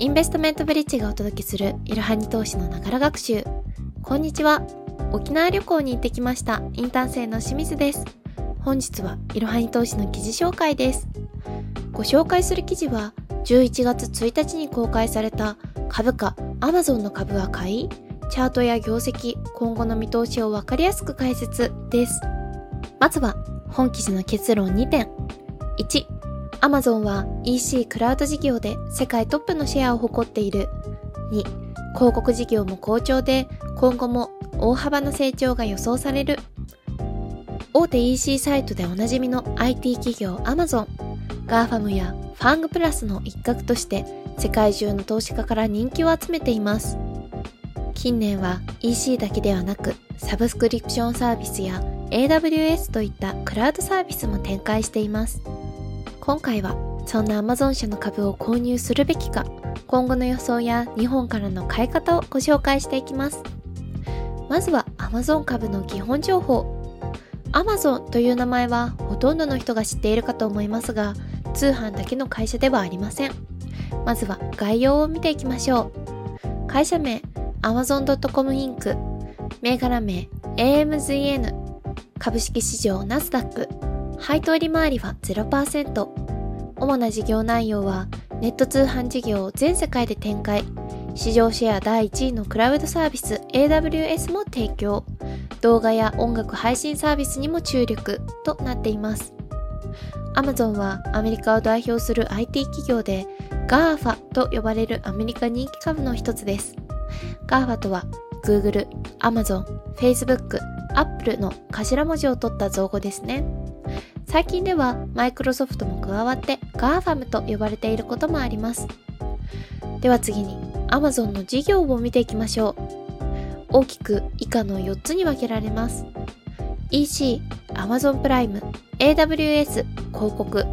インベストメントブリッジがお届けするいろはに投資のながら学習。こんにちは。沖縄旅行に行ってきましたインターン生の清水です。本日はいろはに投資の記事紹介です。ご紹介する記事は11月1日に公開された株価 Amazon の株は買いチャートや業績、今後の見通しをわかりやすく解説です。まずは本記事の結論2点。1、Amazon は EC クラウド事業で世界トップのシェアを誇っている。2、広告事業も好調で今後も大幅な成長が予想される。大手 EC サイトでおなじみの IT 企業 Amazon、GAFAM やファングプラスの一角として世界中の投資家から人気を集めています。近年は EC だけではなくサブスクリプションサービスや AWS といったクラウドサービスも展開しています。今回はそんな Amazon 社の株を購入するべきか、今後の予想や日本からの買い方をご紹介していきます。まずは Amazon 株の基本情報。Amazon という名前はほとんどの人が知っているかと思いますが、通販だけの会社ではありません。まずは概要を見ていきましょう。会社名、Amazon.com Inc. 銘柄名、AMZN。株式市場ナスダック。配当利回りは0%。主な事業内容は、ネット通販事業を全世界で展開。市場シェア第1位のクラウドサービス AWS も提供。動画や音楽配信サービスにも注力となっています。Amazon はアメリカを代表する IT 企業で GAFA と呼ばれるアメリカ人気株の一つです。GAFA とは Google、Amazon、Facebook、Apple の頭文字を取った造語ですね。最近ではマイクロソフトも加わって GAFAM と呼ばれていることもあります。では次に Amazon の事業を見ていきましょう。大きく以下の4つに分けられます。EC、Amazon プライム、AWS、広告。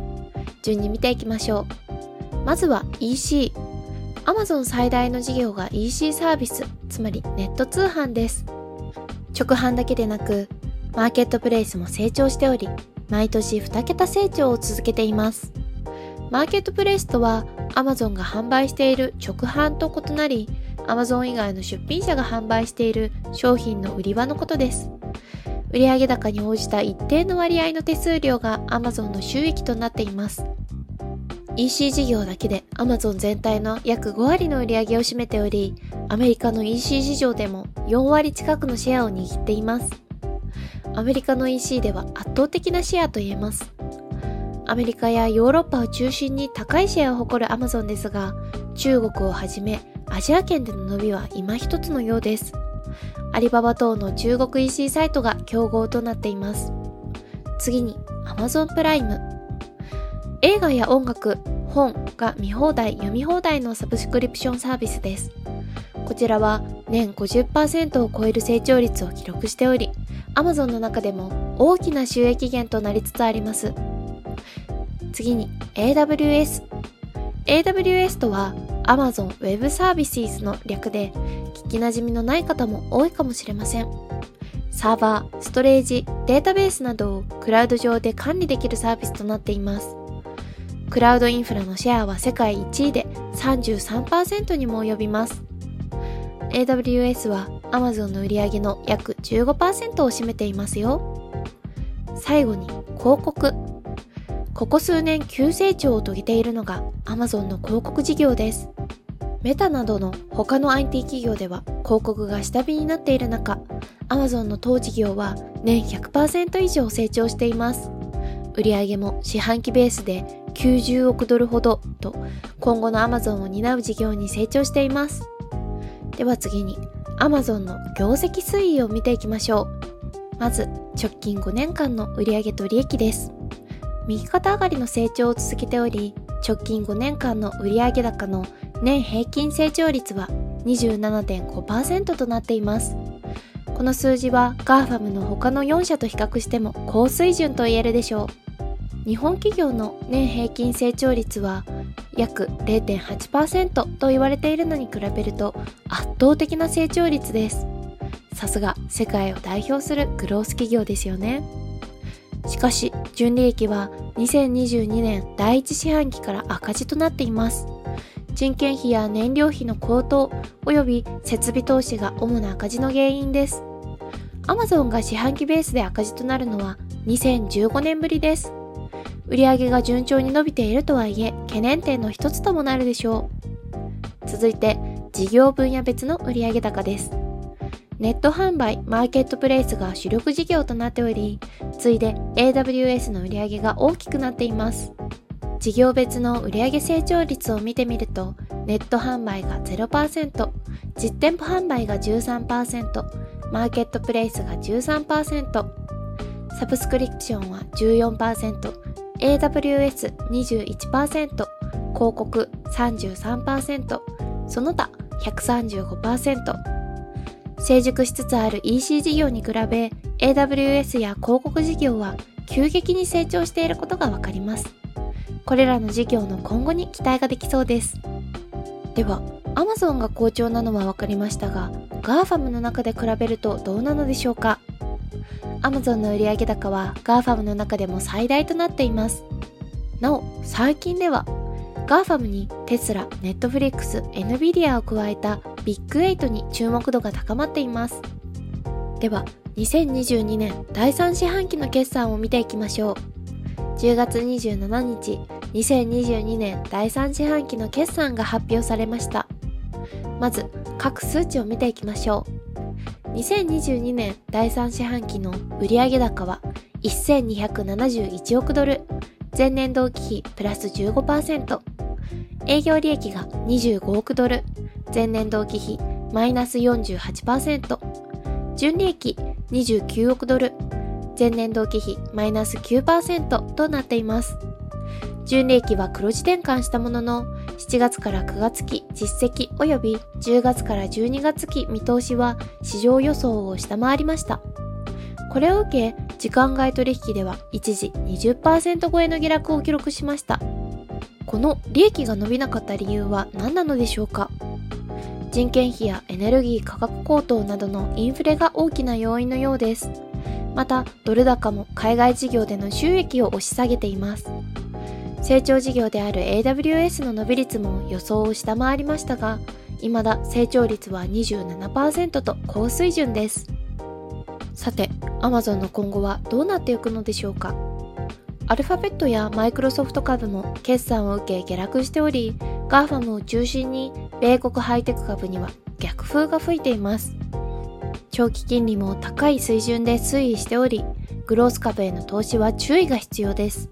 順に見ていきましょう。まずは EC。Amazon 最大の事業が EC サービス、つまりネット通販です。直販だけでなく、マーケットプレイスも成長しており、毎年2桁成長を続けています。マーケットプレイスとは Amazon が販売している直販と異なり、Amazon 以外の出品者が販売している商品の売り場のことです。売上高に応じた一定の割合の手数料が Amazon の収益となっています。EC 事業だけで Amazon 全体の約5割の売り上げを占めており、アメリカの EC 市場でも4割近くのシェアを握っています。アメリカの EC では圧倒的なシェアと言えます。アメリカやヨーロッパを中心に高いシェアを誇る Amazon ですが、中国をはじめアジア圏での伸びは今一つのようです。アリババ等の中国 EC サイトが競合となっています。次に Amazon プライム。映画や音楽、本が見放題、読み放題のサブスクリプションサービスです。こちらは年50%を超える成長率を記録しており、Amazon の中でも大きな収益源となりつつあります。次に AWS。AWS とは Amazon Web Services の略で、聞き馴染みのない方も多いかもしれません。サーバー、ストレージ、データベースなどをクラウド上で管理できるサービスとなっています。クラウドインフラのシェアは世界1位で33%にも及びます。AWS は Amazon の売り上げの約15%を占めていますよ。最後に広告。ここ数年急成長を遂げているのが Amazon の広告事業です。メタなどの他の IT 企業では広告が下火になっている中、Amazon の当事業は年100%以上成長しています。売上も四半期ベースで90億ドルほどと今後の Amazon を担う事業に成長しています。では次に Amazon の業績推移を見ていきましょう。まず直近5年間の売上と利益です。右肩上がりの成長を続けており、直近5年間の売上高の年平均成長率は27.5%となっています。この数字は GAFAM の他の4社と比較しても高水準と言えるでしょう。日本企業の年平均成長率は約0.8%と言われているのに比べると圧倒的な成長率です。さすが世界を代表するグロース企業ですよね。しかし、純利益は2022年第1四半期から赤字となっています。人件費や燃料費の高騰及び設備投資が主な赤字の原因です。アマゾンが四半期ベースで赤字となるのは2015年ぶりです。売上が順調に伸びているとはいえ、懸念点の一つともなるでしょう。続いて、事業分野別の売上高です。ネット販売、マーケットプレイスが主力事業となっており、ついで AWS の売上が大きくなっています。事業別の売上成長率を見てみると、ネット販売が0%、実店舗販売が13%、マーケットプレイスが13%、サブスクリプションは14%、AWS21%、広告33%、その他135%。成熟しつつある EC 事業に比べ AWS や広告事業は急激に成長していることがわかります。これらの事業の今後に期待ができそうです。では、Amazon が好調なのはわかりましたが、GAFAM の中で比べるとどうなのでしょうか？Amazon の売上高は GAFAM の中でも最大となっています。なお、最近では GAFAM にテスラ、ネットフリックス、NVIDIA を加えたビッグ8に注目度が高まっています。では、2022年第3四半期の決算を見ていきましょう。10月27日、2022年第3四半期の決算が発表されました。まず、各数値を見ていきましょう。2022年第3四半期の売上高は1271億ドル、前年同期比プラス15%、営業利益が25億ドル、前年同期比マイナス48%、純利益29億ドル、前年同期比マイナス9%となっています。純利益は黒字転換したものの、7月から9月期実績及び10月から12月期見通しは市場予想を下回りました。これを受け、時間外取引では一時20%超えの下落を記録しました。この利益が伸びなかった理由は何なのでしょうか？人件費やエネルギー価格高騰などのインフレが大きな要因のようです。また、ドル高も海外事業での収益を押し下げています。成長事業である AWS の伸び率も予想を下回りましたが、未だ成長率は27%と高水準です。さて、Amazon の今後はどうなっていくのでしょうかアルファベットやマイクロソフト株も決算を受け下落しており、GAFAM を中心に米国ハイテク株には逆風が吹いています。長期金利も高い水準で推移しており、グロース株への投資は注意が必要です。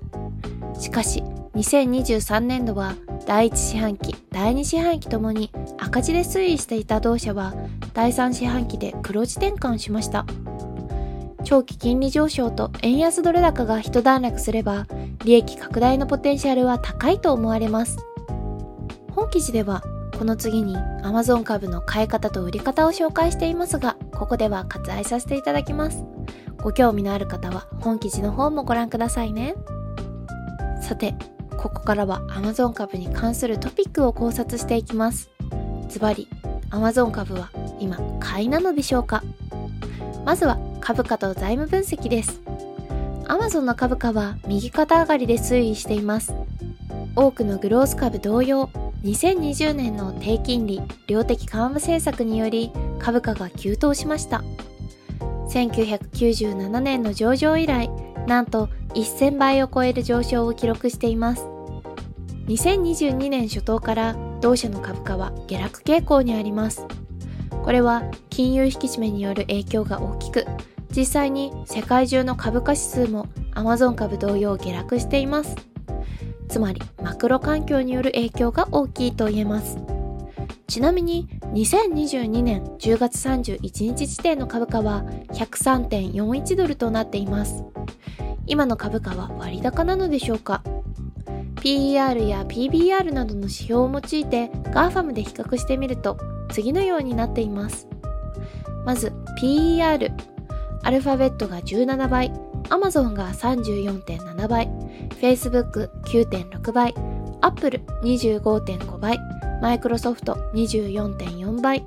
しかし、2023年度は第1四半期、第2四半期ともに赤字で推移していた同社は第3四半期で黒字転換しました。長期金利上昇と円安ドル高が一段落すれば利益拡大のポテンシャルは高いと思われます。本記事ではこの次に Amazon 株の買い方と売り方を紹介していますが、ここでは割愛させていただきます。ご興味のある方は本記事の方もご覧くださいね。さて、ここからは Amazon 株に関するトピックを考察していきます。ズバリ、Amazon 株は今買いなのでしょうか？まずは株価と財務分析です。Amazon の株価は右肩上がりで推移しています。多くのグロース株同様、2020年の低金利、量的緩和政策により株価が急騰しました。1997年の上場以来、なんと1000倍を超える上昇を記録しています。2022年初頭から同社の株価は下落傾向にあります。これは金融引き締めによる影響が大きく、実際に世界中の株価指数も Amazon 株同様下落しています。つまりマクロ環境による影響が大きいと言えます。ちなみに2022年10月31日時点の株価は103.41ドルとなっています。今の株価は割高なのでしょうか？PER や PBR などの指標を用いて GAFAM で比較してみると次のようになっています。まず PER。アルファベットが17倍、Amazon が34.7倍、Facebook 9.6倍、Apple 25.5倍、Microsoft 24.4倍、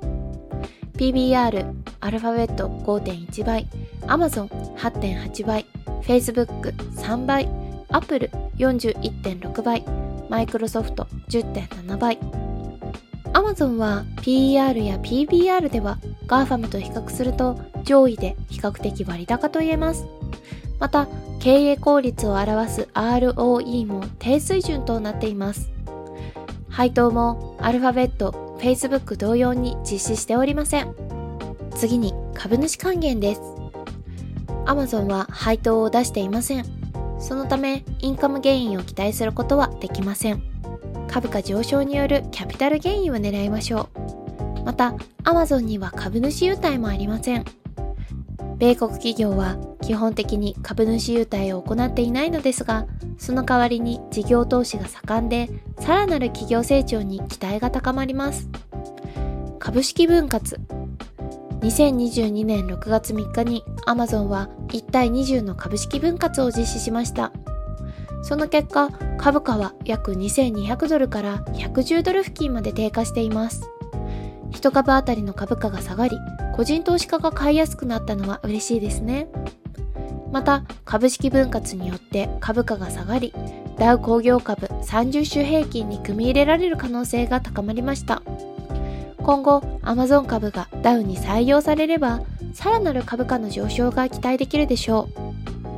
PBR アルファベット5.1倍、Amazon 8.8倍、Facebook 3倍、Apple 41.6倍、Microsoft 10.7倍。Amazon は PER や PBR では GAFAM と比較すると上位で比較的割高と言えます。また、経営効率を表す ROE も低水準となっています。配当もアルファベット、Facebook 同様に実施しておりません。次に株主還元です。Amazon は配当を出していません。そのため、インカムゲインを期待することはできません。株価上昇によるキャピタルゲインを狙いましょう。また、Amazon には株主優待もありません。米国企業は基本的に株主優待を行っていないのですが、その代わりに事業投資が盛んで、さらなる企業成長に期待が高まります。株式分割。2022年6月3日に Amazon は1対20の株式分割を実施しました。その結果、株価は約2200ドルから110ドル付近まで低下しています。1株当たりの株価が下がり、個人投資家が買いやすくなったのは嬉しいですね。また、株式分割によって株価が下がり、ダウ工業株30種平均に組み入れられる可能性が高まりました。今後、Amazon 株がダウンに採用されれば、さらなる株価の上昇が期待できるでしょ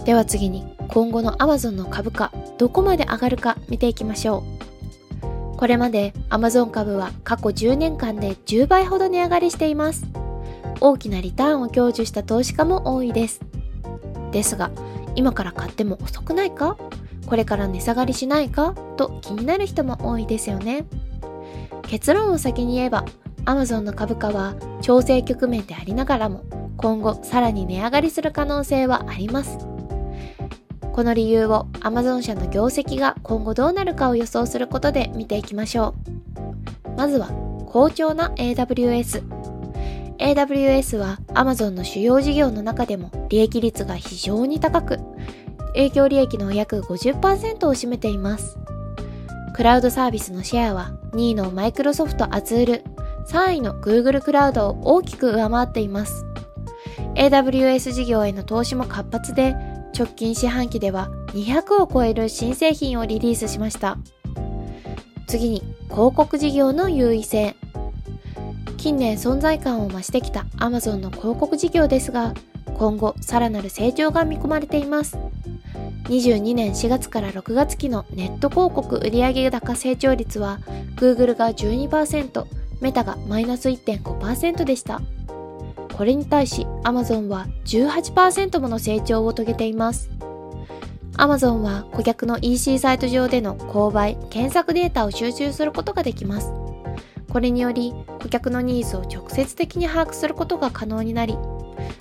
う。では次に、今後の Amazon の株価、どこまで上がるか見ていきましょう。これまで Amazon 株は過去10年間で10倍ほど値上がりしています。大きなリターンを享受した投資家も多いです。ですが、今から買っても遅くないか？これから値下がりしないか？と気になる人も多いですよね。結論を先に言えば、Amazon の株価は調整局面でありながらも、今後さらに値上がりする可能性はあります。この理由を Amazon 社の業績が今後どうなるかを予想することで見ていきましょう。まずは、好調な AWS。AWS は Amazon の主要事業の中でも利益率が非常に高く、影響利益の約50%を占めています。クラウドサービスのシェアは2位のマイクロソフト Azure、3位の Google クラウドを大きく上回っています。AWS 事業への投資も活発で、直近四半期では200を超える新製品をリリースしました。次に、広告事業の優位性。近年存在感を増してきた Amazon の広告事業ですが、今後さらなる成長が見込まれています。22年4月から6月期のネット広告売上高成長率は Google が12%、メタがマイナス1.5%でした。これに対し Amazon は18%もの成長を遂げています。Amazon は顧客の EC サイト上での購買、検索データを収集することができます。これにより顧客のニーズを直接的に把握することが可能になり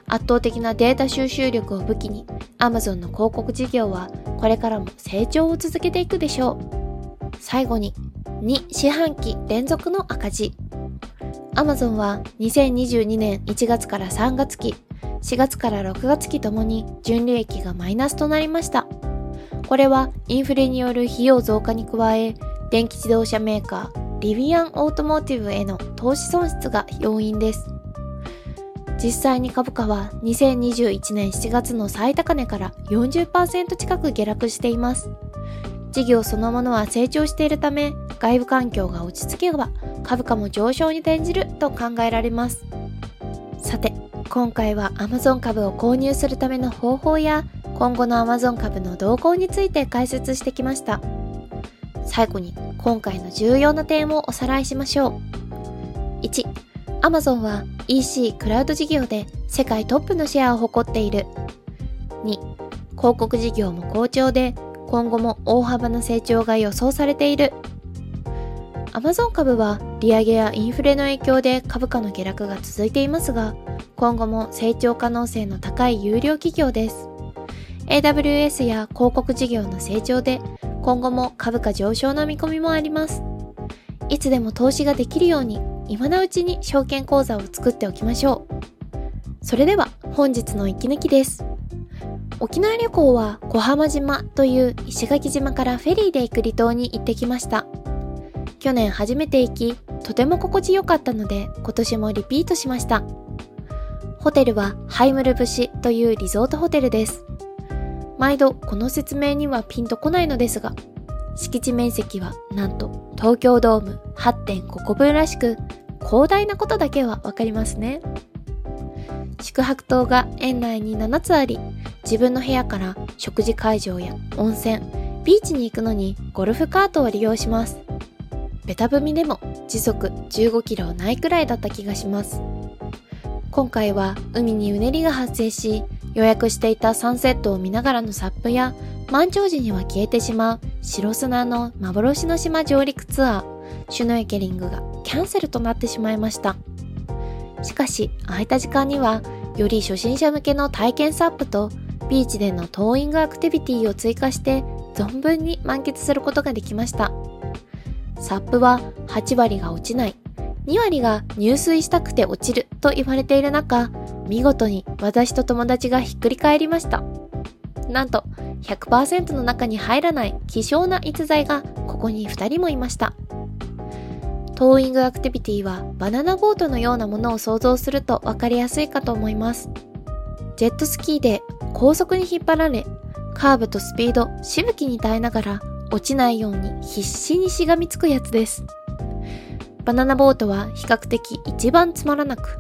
圧倒的なデータ収集力を武器に Amazon の広告事業はこれからも成長を続けていくでしょう最後に2四半期連続の赤字 Amazon は2022年1月から3月期4月から6月期ともに純利益がマイナスとなりましたこれはインフレによる費用増加に加え電気自動車メーカーリビアンオートモーティブへの投資損失が要因です。実際に株価は2021年7月の最高値から40%近く下落しています。事業そのものは成長しているため、外部環境が落ち着けば株価も上昇に転じると考えられます。さて、今回は Amazon 株を購入するための方法や今後の Amazon 株の動向について解説してきました。最後に今回の重要な点をおさらいしましょう。1、Amazon は EC クラウド事業で世界トップのシェアを誇っている。2、広告事業も好調で今後も大幅な成長が予想されている。Amazon 株は利上げやインフレの影響で株価の下落が続いていますが、今後も成長可能性の高い有料企業です。AWS や広告事業の成長で今後も株価上昇の見込みもあります。いつでも投資ができるように今のうちに証券口座を作っておきましょう。それでは本日の息抜きです。沖縄旅行は小浜島という石垣島からフェリーで行く離島に行ってきました。去年初めて行き、とても心地よかったので今年もリピートしました。ホテルはハイムル節というリゾートホテルです。毎度この説明にはピンとこないのですが、敷地面積はなんと東京ドーム8.5個分らしく広大なことだけはわかりますね。宿泊棟が園内に7つあり、自分の部屋から食事会場や温泉、ビーチに行くのにゴルフカートを利用します。ベタ踏みでも時速15キロないくらいだった気がします。今回は海にうねりが発生し、予約していたサンセットを見ながらのサップや満潮時には消えてしまう白砂の幻の島上陸ツアー、シュノエケリングがキャンセルとなってしまいました。しかし、空いた時間には、より初心者向けの体験サップと、ビーチでのトーイングアクティビティを追加して、存分に満喫することができました。サップは8割が落ちない、2割が入水したくて落ちると言われている中、見事に私と友達がひっくり返りました。なんと100%の中に入らない希少な逸材がここに2人もいました。トーイングアクティビティはバナナボートのようなものを想像すると分かりやすいかと思います。ジェットスキーで高速に引っ張られ、カーブとスピード、しぶきに耐えながら落ちないように必死にしがみつくやつです。バナナボートは比較的一番つまらなく、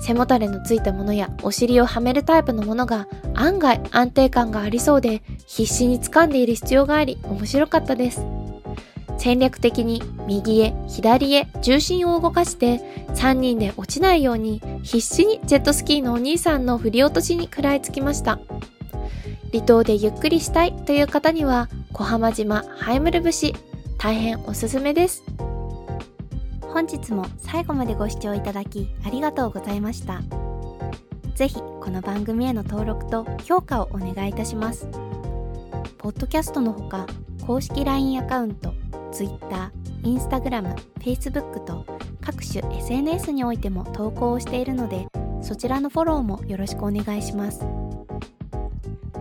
背もたれのついたものやお尻をはめるタイプのものが案外安定感がありそうで必死に掴んでいる必要があり面白かったです。戦略的に右へ左へ重心を動かして3人で落ちないように必死にジェットスキーのお兄さんの振り落としに食らいつきました。離島でゆっくりしたいという方には小浜島ハイムル節大変おすすめです。本日も最後までご視聴いただきありがとうございました。ぜひこの番組への登録と評価をお願いいたします。ポッドキャストのほか公式 LINE アカウント Twitter、Instagram、Facebook と各種 SNS においても投稿をしているので、そちらのフォローもよろしくお願いします。